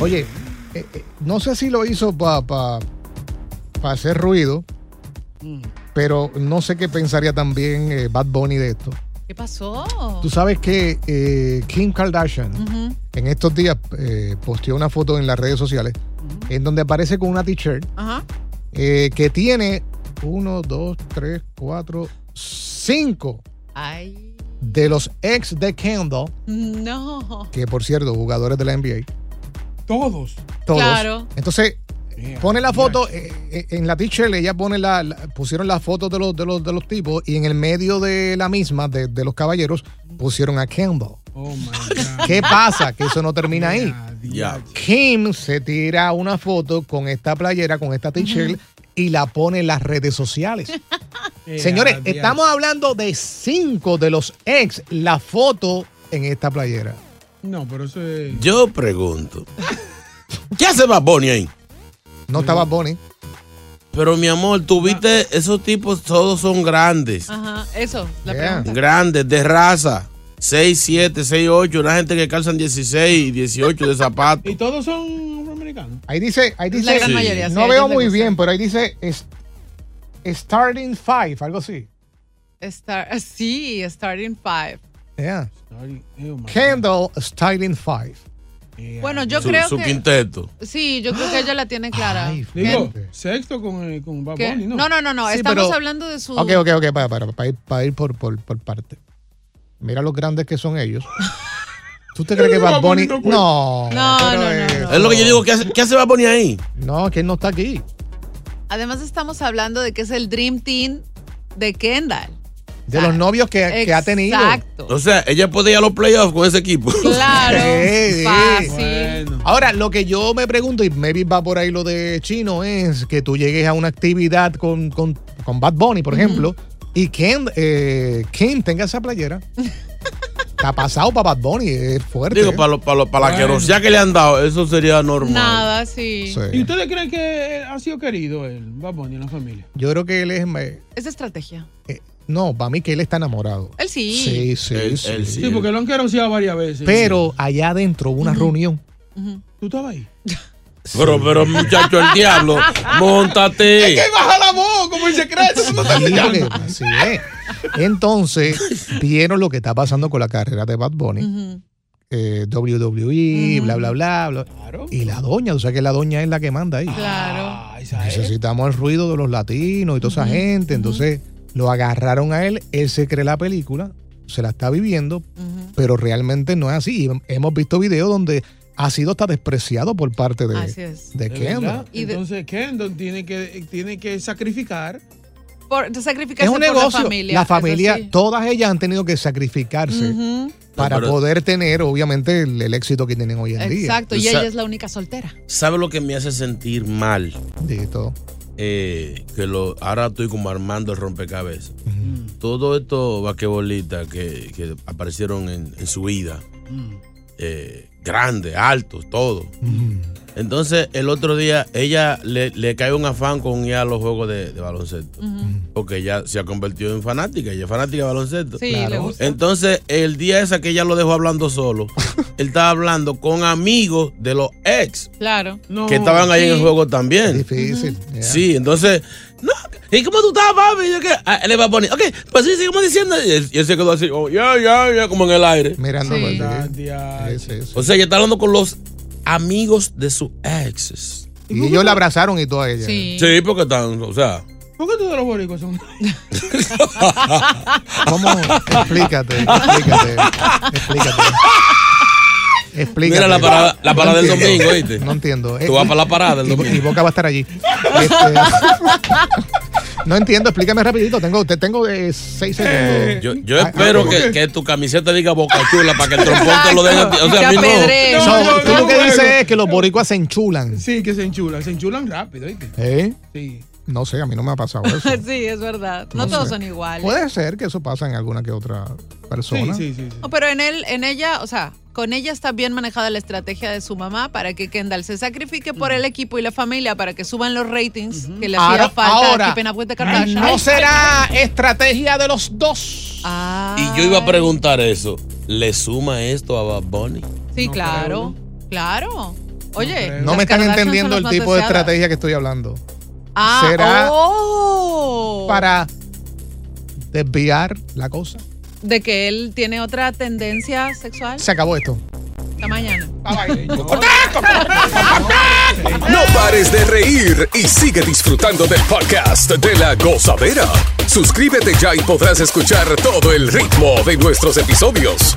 Oye, eh, eh, no sé si lo hizo para pa, pa hacer ruido, pero no sé qué pensaría también eh, Bad Bunny de esto. ¿Qué pasó? Tú sabes que eh, Kim Kardashian en estos días eh, posteó una foto en las redes sociales en donde aparece con una t-shirt eh, que tiene uno, dos, tres, cuatro, cinco Ay. de los ex de Kendall, No. que por cierto, jugadores de la NBA. Todos. Todos. Claro. Entonces, pone la foto, eh, eh, en la t-shirt ella pone la, la- pusieron las fotos de los, de, los, de los tipos y en el medio de la misma, de, de los caballeros, pusieron a Kendall. Oh my God. ¿Qué pasa? Que eso no termina ahí. Kim se tira una foto con esta playera, con esta t-shirt y la pone en las redes sociales. Señores, estamos hablando de cinco de los ex, la foto en esta playera. No, pero eso es. Yo pregunto, ¿qué hace Bad Bunny ahí? No estaba Bonnie. Pero mi amor, tú viste, esos tipos todos son grandes. Ajá. Eso, la Yeah. pregunta. Grandes, de raza. 6, 7, 6, 8. Una gente que calzan 16 y 18 de zapatos. Y todos son afroamericanos. Ahí dice, ahí dice, La gran Sí. mayoría. sí, no veo muy bien, pero ahí dice es- starting five, algo así. Star- sí, starting five. Yeah. Kendall starting five. Yeah. Bueno, yo Su, creo su que. quinteto. Sí, yo creo que ella la tiene clara. Ay, Digo, sexto con, eh, con Bad Bunny, ¿no? no, no, no, no. Sí, Estamos pero- hablando de su. Ok, ok, ok, para, para, para ir, para ir por, por, por parte. Mira lo grandes que son ellos. ¿Tú te crees que Bad Bunny? No. No, no, no. Es lo que yo digo, ¿qué hace, qué hace Bad Bunny ahí? No, que él no está aquí. Además, estamos hablando de que es el Dream Team de Kendall. De los novios que, que ha tenido. Exacto. O sea, ella puede ir a los playoffs con ese equipo. Claro. Sí, sí. Fácil. Bueno. Ahora, lo que yo me pregunto, y maybe va por ahí lo de chino, es que tú llegues a una actividad con, con, con Bad Bunny, por ejemplo, y Ken, eh, Ken tenga esa playera. Está pasado para Bad Bunny, es fuerte. Digo, para, lo- para, lo- para la Bueno. querosidad que le han dado, eso sería normal. Nada, sí. Sí. ¿Y ustedes creen que ha sido querido el Bad Bunny en la familia? Yo creo que él es. Es estrategia. eh, no, para mí que él está enamorado. Él sí. Sí, sí, Él- sí. él Sí, porque lo han queroseado varias veces. Pero allá adentro hubo una reunión. ¿Tú estabas ahí? Pero, pero, muchacho, el diablo, montate. baja la voz, como en secreto. eso no está Sí, así es. Entonces, vieron lo que está pasando con la carrera de Bad Bunny. Eh, WWE, bla, bla, bla, bla. Claro. Y la doña, tú sabes que la doña es la que manda ahí. Claro. Ah, es. Necesitamos el ruido de los latinos y toda esa gente. Entonces lo agarraron a él, él se cree la película, se la está viviendo, pero realmente no es así. Y hemos visto videos donde ha sido hasta despreciado por parte de, Así es. de ¿De Kendall. Y de- Entonces Kendall tiene que, tiene que sacrificar por sacrificarse Es un por negocio. la familia. La familia, sí. todas ellas han tenido que sacrificarse para pero- poder tener, obviamente, el, el éxito que tienen hoy en día. Exacto, y ella es la única soltera. ¿Sabe lo que me hace sentir mal? Dito. Eh, que lo, ahora estoy como armando el rompecabezas. Todo estos vaquebolistas que, que aparecieron en, en su vida, eh, grandes, altos, todo. Entonces, el otro día, ella le, le cae un afán con ir a los juegos de, de baloncesto. Porque ella se ha convertido en fanática, ella es fanática de baloncesto. Sí, le gusta. Entonces, el día ese que ella lo dejó hablando solo, él estaba hablando con amigos de los ex Claro. que estaban ahí en el juego también. Difícil. Sí, entonces, no, ¿y cómo tú estás, papi? Y yo, ¿qué? Ah, él le va a poner, ok, pues sí, seguimos diciendo. Y él, y él se quedó así, oh, ya, ya, ya, como en el aire. Mirando Sí. Sí, sí, sí. O sea, ella está hablando con los amigos de sus exes. Y ellos la abrazaron y toda ella. Sí. Sí, porque están, o sea. ¿Por qué todos los boricuas son? ¿Cómo? Explícate, explícate, explícate. Explícate. Mira la parada- la parada del entiendo, domingo, ¿oíste? No entiendo. Tú vas para la parada del Y- domingo. Y Boca va a estar allí. Este, no entiendo, explícame rapidito. Tengo, te tengo de seis segundos. Yo, yo espero ah, que, que tu camiseta diga boca chula para que el trompón te lo den a ti. O sea, a mí no. So, No, no, tú lo que dices es que los boricuas se enchulan. Sí, que se enchulan. Se enchulan rápido, ¿viste? ¿Eh? Sí. No sé, a mí no me ha pasado eso. Sí, es verdad. No, No todos sé. son iguales. Puede ser que eso pasa en alguna que otra persona. Sí, sí, sí. sí. No, pero en él, en ella, o sea, con ella está bien manejada la estrategia de su mamá para que Kendall se sacrifique por el equipo y la familia para que suban los ratings que le hacía Ahora, falta ahora, a no será estrategia de los dos. Ah, Y yo iba a preguntar eso. ¿Le suma esto a Bad Bunny? Sí, No claro, claro. Oye, No me están entendiendo el tipo de estrategia que estoy hablando. Ah, será oh. Para desviar la cosa. De que él tiene otra tendencia sexual. Se acabó esto. Hasta mañana. No pares de reír y sigue disfrutando del podcast de la gozadera. Suscríbete ya y podrás escuchar todo el ritmo de nuestros episodios.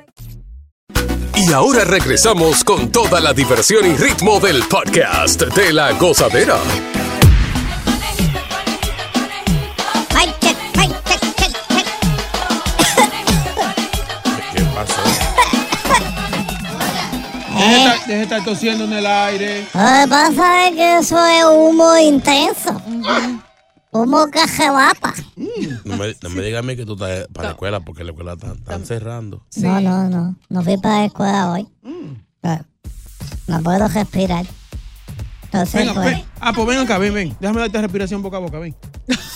Y ahora regresamos con toda la diversión y ritmo del podcast de la gozadera. ¿Qué pasó? Deje de estar- deje estar tosiendo en el aire. Lo que pasa es que eso es humo intenso. Humo que rebata. No me, no me digas a mí que tú estás para la escuela porque la escuela está- están cerrando. No, no, no. No fui para la escuela hoy. Claro. No puedo respirar. Entonces, Venga, pues, ven. Ah, pues ven acá, ven, ven. Déjame darte respiración boca a boca, ven.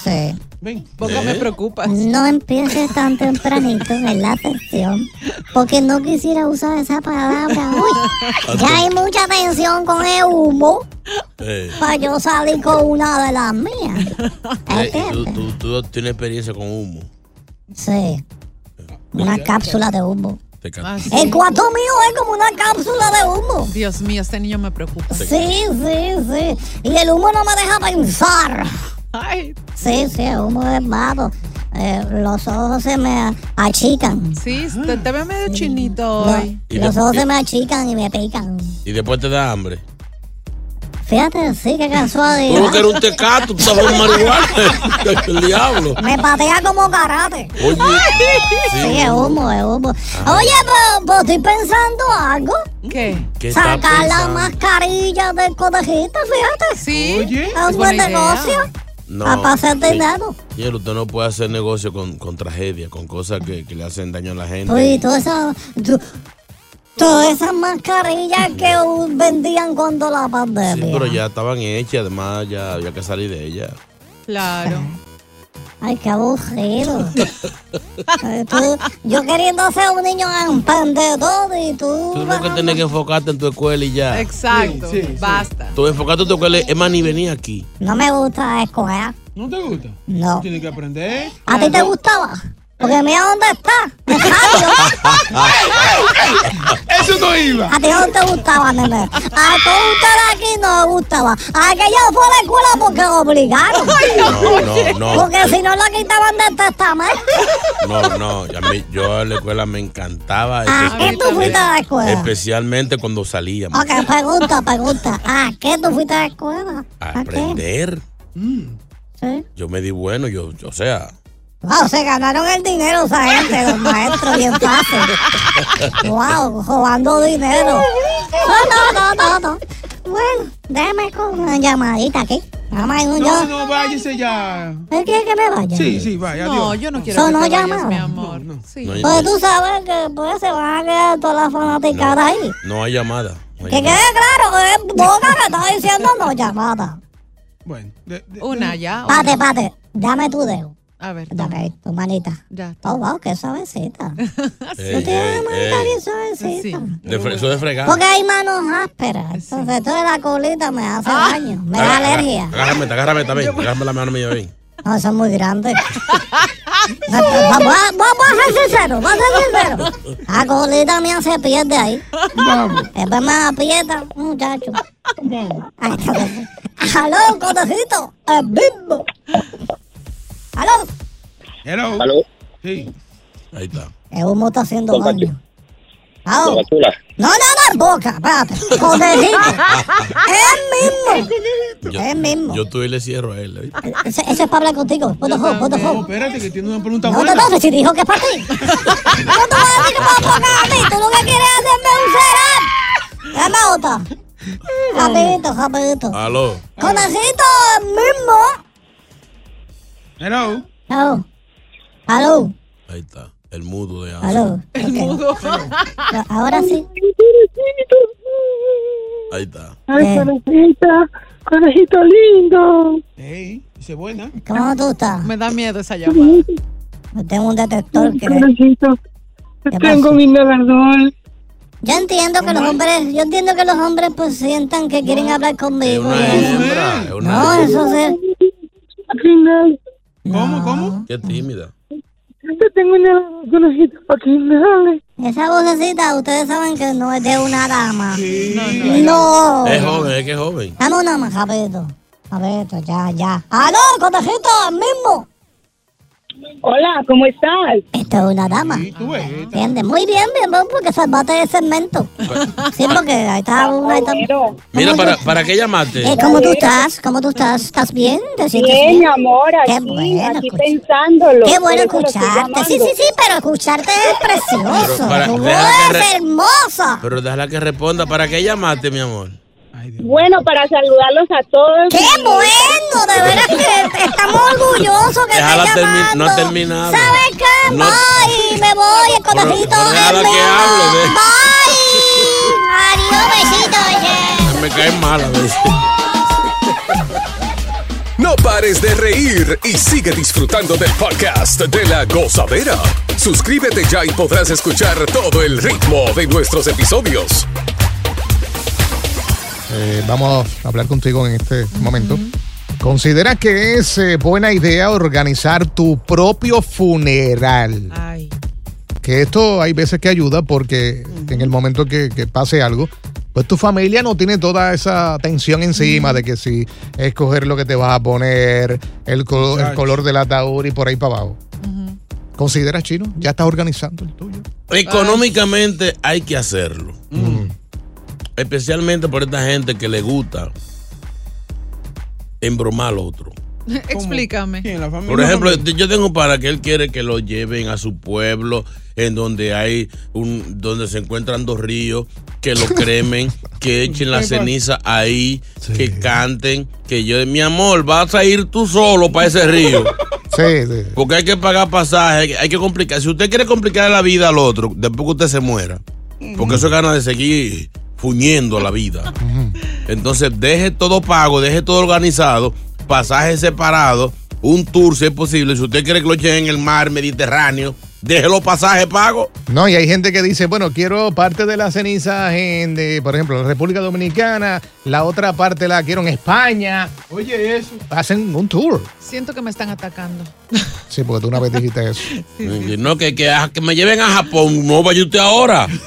sí. Ven. Poco me preocupas. No empieces tan tempranito en la sección porque no quisiera usar esa palabra hoy. Ya hay mucha tensión con el humo Para yo salir con una de las mías. eh, y tú, tú- tú tienes experiencia con humo. Sí. Una cápsula de humo. Te ca- Ah, sí. El cuarto mío es como una cápsula de humo. Dios mío, este niño me preocupa. Sí, sí, sí. Y el humo no me deja pensar. Ay, Sí, sí, el humo es malo. Eh, los ojos se me achican. sí, te, te medio chinito hoy. Y los ojos y- se me achican y me pican. Y después te da hambre. Fíjate, sí, qué Tú casualidad. lo que era un tecato, tú estabas en marihuana. El diablo. Me patea como karate. Oye, Sí, es humo, es humo. Oye, pero, pero estoy pensando algo. ¿Qué? ¿Qué Sacar la mascarilla del conejito, fíjate. Sí. Oye. Es un buen negocio. No. A pasar sí. dinero. Señor, usted no puede hacer negocio con, con tragedia, con cosas que, que le hacen daño a la gente. Oye, todas esas. Todas esas mascarillas que vendían cuando la Sí, pandemia. pero ya estaban hechas, además ya había que salir de ellas. Claro. Ay, qué aburrido. Tú- yo queriendo ser un niño emprendedor y tú. Tú lo que tienes que enfocarte en tu escuela y ya. Exacto. Sí, sí, sí. Basta. Tú enfocarte en tu escuela, es más, ni venir aquí. No me gusta escoger. ¿No te gusta? No. Tienes que aprender. ¿A ti te gustaba? Porque mira dónde está. No iba. A ti no te gustaba, nene. A todos ustedes aquí no les gustaba. A que yo fue a la escuela porque lo obligaron. No, no, no. Porque si no lo quitaban del testamento. No, no. A mí, yo a la escuela me encantaba. ¿A qué tú fuiste a la escuela? Especialmente cuando salíamos. Ok, pregunta, pregunta. ¿A qué tú fuiste a la escuela? A ¿A qué? aprender. Sí. Yo me di bueno, yo, yo, o sea. Wow, se ganaron el dinero esa gente, los maestros, bien fácil. Wow, robando dinero. No, no, no, no, no. Bueno, déjame con una llamadita aquí. No, yo. no, váyase ya. ¿Él quiere que me vaya? Sí, sí, vaya. No, adiós. yo no quiero Son que no te vayas, llamadas. mi amor. No hay, Pues tú sabes que pues se van a quedar todas las fanaticadas ahí. no hay llamada. no hay Que quede claro, es boca que está diciendo no llamada. Bueno, de- de- Una ya. una. Pate, pate, dame tu dedo. A ver. Dame tu manita. Ya. está. Oh, wow, qué suavecita. Ey, Tú tienes una manita bien suavecita. Sí. De eso de fregar. Porque hay manos ásperas. Entonces, toda la colita me hace Ah. daño. Me da alergia. Agárrame, agárrame también. Agárrame la mano mía, ven. No, son muy grandes. vamos, a, vamos a ser sinceros, vamos a ser sinceros. La colita mía se pierde ahí. Vamos, Después me aprieta, muchacho. Aló, conejito. El mismo. Aló. Hello. ¿Aló? Sí. Ahí está. El humo está haciendo Don daño. Chula. No, no, no, en boca, espérate. Conejito. El mismo. Yo, El mismo. yo tú y le cierro a él. Ese, ese es para hablar contigo. What the No, fuck. espérate, que tiene una pregunta No, no, buena. no, si dijo que es para ti. No te voy a decir vas a mí. Tú lo que quieres es hacerme un serán. Dame otra. Rapidito, rapidito. Aló. Conejito el mismo. Hello. Aló. Aló. Ahí está. El mudo de Anson. Aló. El Ok. mudo. Ahora sí. Ahí está. Eh, conejito, conejito lindo. Hey, dice buena. ¿Cómo tú estás? Me da miedo esa llamada. Yo tengo un detector que... Conejito, ¿Qué tengo mi navegador. Yo entiendo que los hombres... Yo entiendo que los hombres pues sientan que quieren hablar Es conmigo. una y eso. hembra. Es una No, eso se... ¿Cómo, cómo? Qué tímida. Yo tengo un conejito aquí, dale. Esa vocecita, ustedes saben que no es de una dama. Sí. No. Es joven, es que es joven. Dame una más, rapidito. Rapidito, ya, ya. ¡Aló, conejito, el mismo! Hola, ¿cómo estás? Esta es una dama. Sí, tú ves. Entiende, muy bien, bien, bien, porque salvaste el segmento. Sí, porque ahí está una... Ahí está... Mira, ¿Cómo ¿para, ¿para qué llamaste? Eh, ¿Cómo tú estás? ¿Cómo tú estás? ¿Estás bien? ¿Te sientes Bien, bien? mi amor, Qué aquí, bueno aquí escuchar. pensándolo. Qué bueno escucharte. Sí, sí, sí, pero escucharte es precioso. Pero para- Tu voz deja que es re- hermosa. Pero déjala que responda. ¿Para qué llamaste, mi amor? Ay. Bueno, para saludarlos a todos. ¡Qué bueno! De veras que estamos orgullosos que Déjala estés llamando. no ha terminado. ¿Sabes qué? No- Bye, me voy, el conejito. déjala es que hable, ve. Bye. Adiós, besitos. yeah. Me cae mal a veces. No pares de reír y sigue disfrutando del podcast de la gozadera. Suscríbete ya y podrás escuchar todo el ritmo de nuestros episodios. Eh, vamos a hablar contigo en este momento. ¿Consideras que es eh, buena idea organizar tu propio funeral? Ay. Que esto hay veces que ayuda porque en el momento que, que pase algo, pues tu familia no tiene toda esa tensión encima de que si escoger lo que te vas a poner, el, colo- el Muchacho. color del ataúd y por ahí para abajo. ¿Consideras, Chino? ¿Ya estás organizando el tuyo? Económicamente hay que hacerlo. Especialmente por esta gente que le gusta embromar al otro. Explícame. Por ejemplo, yo tengo para que él quiere que lo lleven a su pueblo, en donde hay un, donde se encuentran dos ríos, que lo cremen, que echen la ceniza ahí, que canten, que yo, mi amor, vas a ir tú solo para ese río. Sí, sí. Porque hay que pagar pasaje, hay que complicar. Si usted quiere complicar la vida al otro, después que usted se muera, porque eso es ganas de seguir fuñendo la vida. Entonces, deje todo pago, deje todo organizado, pasaje separado, un tour si es posible. Si usted quiere que lo echen en el mar Mediterráneo, deje los pasajes pagos. No, y hay gente que dice, bueno, quiero parte de las cenizas en, de, por ejemplo, la República Dominicana, la otra parte la quiero en España. Oye, eso. Hacen un tour. Siento que me están atacando. Sí, porque tú una vez dijiste eso. No, que, que, que me lleven a Japón, no vaya usted ahora. Acá.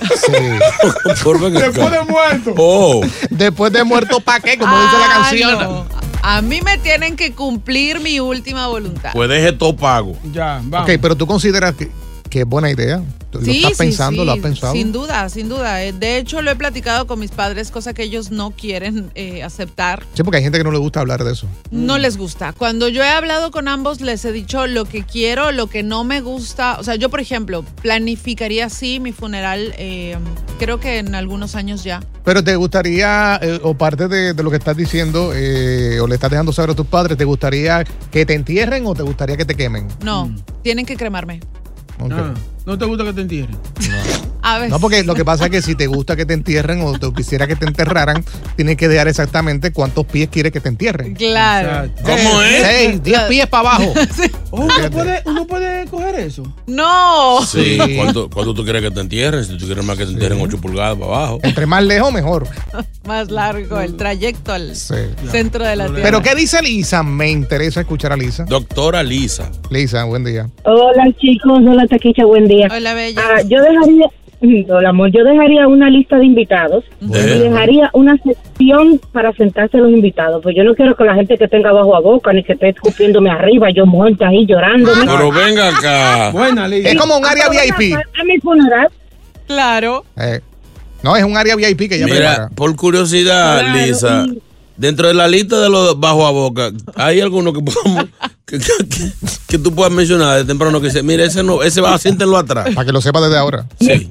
Después de muerto. Oh. Después de muerto, ¿pa' qué? Como dice la Ah, canción. no. A mí me tienen que cumplir mi última voluntad. Pues deje todo pago. Ya, vamos. Ok, pero tú consideras que, que es buena idea. ¿Lo Sí, estás sí, pensando? sí, ¿Lo has pensado? Sin duda, sin duda. Eh, De hecho, lo he platicado con mis padres, cosa que ellos no quieren eh, aceptar. Sí, porque hay gente que no le gusta hablar de eso. No les gusta. Cuando yo he hablado con ambos, les he dicho lo que quiero, lo que no me gusta. O sea, yo, por ejemplo, planificaría así mi funeral, eh, creo que en algunos años ya. Pero te gustaría, eh, o parte de, de lo que estás diciendo, eh, o le estás dejando saber a tus padres, ¿te gustaría que te entierren o te gustaría que te quemen? No, tienen que cremarme. Ok. Ah, ¿No te gusta que te entierren? A. No, porque lo que pasa es que si te gusta que te entierren o te quisiera que te enterraran, tienes que dejar exactamente cuántos pies quieres que te entierren. Claro. ¿Cómo es? Seis, diez pies para abajo. Oh, ¿uno, puede, uno puede coger eso. No. Sí, cuando tú quieres que te entierren, si tú quieres más que te entierren 8 pulgadas para abajo. Entre más lejos, mejor. Más largo el trayecto al Sí. centro de la tierra. Pero ¿qué dice Lisa? Me interesa escuchar a Lisa. Doctora Lisa. Lisa, buen día. Hola chicos, hola Taquicha, buen día. Hola, Bella. Ah, yo dejaría, amor, yo dejaría una lista de invitados y dejaría una sección para sentarse los invitados, pues yo no quiero que la gente que tenga bajo a boca ni que esté escupiéndome arriba, yo muerta ahí llorándome. Pero venga acá. Buena. Es como un área VIP. A mi funeral. Claro. Eh, no, es un área VIP que ya Mira, prepara. por curiosidad, Claro, Lisa, y- dentro de la lista de los bajo a boca, ¿hay alguno que podamos, que, que- que- que tú puedas mencionar de temprano que dice, mira, ese no, ese va, siéntenlo atrás? Para que lo sepa desde ahora. Sí.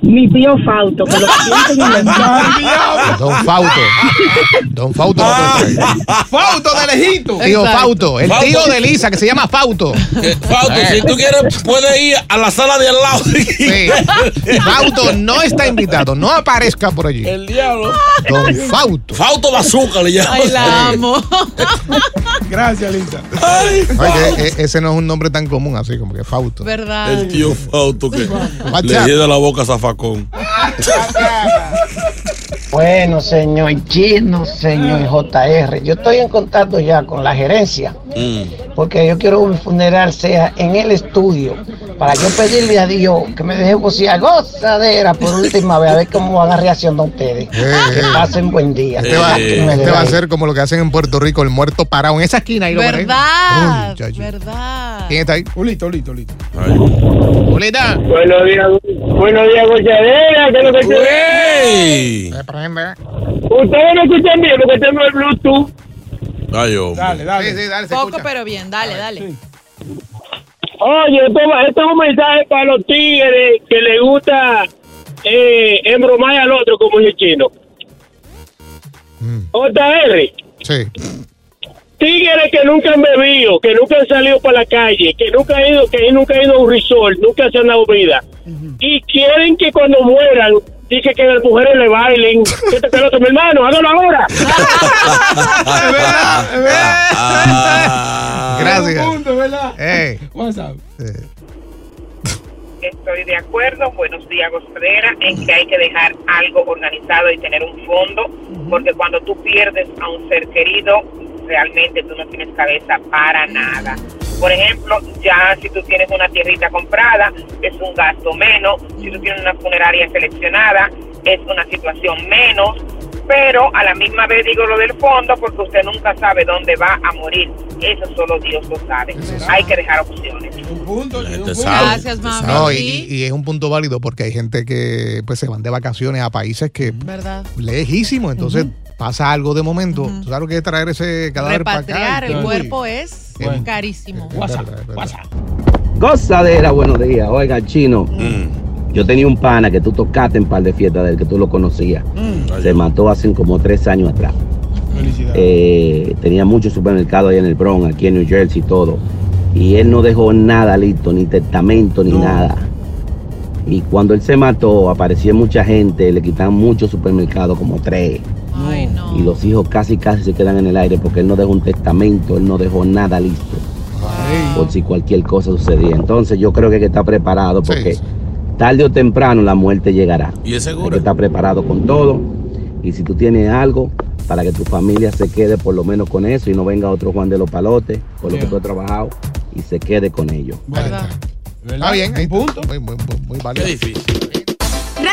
Mi tío Fausto, que lo sienten en la Don Fauto. Don te trae. Fauto de lejito. Tío Exacto. Fauto. El Fauto. tío de Lisa, que se llama Fauto. Eh, Fausto, si tú quieres, puedes ir a la sala de al lado. Sí. Fauto no está invitado. No aparezca por allí. El diablo. Don Fauto. Fausto Bazooka le llaman. Ay, la amo. Gracias, Lisa. Oye, e- ese no es un nombre tan común así como que Fauto. ¿Verdad? El tío Fausto que le llega la boca a facão. Ah, Bueno, señor Chino, señor JR, yo estoy en contacto ya con la gerencia Mm. porque yo quiero que mi funeral sea en el estudio para yo pedirle a Dios que me deje gozar gozadera por última vez a ver cómo van a reaccionar ustedes. Eh, Que pasen buen día. Este va, me este va a ser como lo que hacen en Puerto Rico, el muerto parado en esa esquina. Ahí lo. ¿Verdad? Uy. ¿Verdad? ¿Quién está ahí? Olito, olito, olito. Julita. Buenos días, buenos días, gozadera. ¿Qué es lo que ¡Ey! Prende. Ustedes me escuchan bien porque tengo el Bluetooth. Ay, hombre. Dale, dale. Sí, sí, dale, se Poco, escucha. pero bien. Dale, dale. Oye, esto, esto es un mensaje para los tigres que les gusta eh, embromar al otro, como dice el chino. Mm. JR, Sí. tigres que nunca han bebido, que nunca han salido para la calle, que nunca han ido, que nunca han ido a un resort, nunca se han dado vida. Y quieren que cuando mueran, dice que las mujeres le bailen. ¿Qué te peloto, mi hermano? Hágalo ahora. Es verdad, es verdad. Ah. Gracias. Estoy de acuerdo, buenos días, gozadera, en que hay que dejar algo organizado y tener un fondo, porque cuando tú pierdes a un ser querido, realmente tú no tienes cabeza para nada. Por ejemplo, ya si tú tienes una tierrita comprada, es un gasto menos, si tú tienes una funeraria seleccionada, es una situación menos, pero a la misma vez digo lo del fondo porque usted nunca sabe dónde va a morir. Eso solo Dios lo sabe. Hay que dejar opciones. Un punto. Un punto. Gracias, mamá. No, y, es un punto válido porque hay gente que pues se van de vacaciones a países que ¿Verdad? lejísimos, entonces pasa algo de momento, tú sabes lo que es traer ese cadáver para acá. Repatriar el cuerpo es Bueno. carísimo. Gozadera, buenos días. Oiga, chino. Yo tenía un pana que tú tocaste en par de fiestas del que tú lo conocías. Se mató hace como tres años atrás. Eh, tenía muchos supermercados ahí en el Bronx, aquí en New Jersey y todo. Y él no dejó nada listo, ni testamento, ni nada. Y cuando él se mató, apareció mucha gente, le quitaron muchos supermercados, como tres. Y los hijos casi casi se quedan en el aire porque él no dejó un testamento, él no dejó nada listo. Por si cualquier cosa sucedía. Entonces yo creo que hay que estar preparado porque tarde o temprano la muerte llegará. Y es Hay seguro. que estar preparado con todo. Y si tú tienes algo, para que tu familia se quede por lo menos con eso y no venga otro Juan de los Palotes, por lo que tú has trabajado, y se quede con ello. Está bien, ahí punto. Muy, muy, muy, muy válido.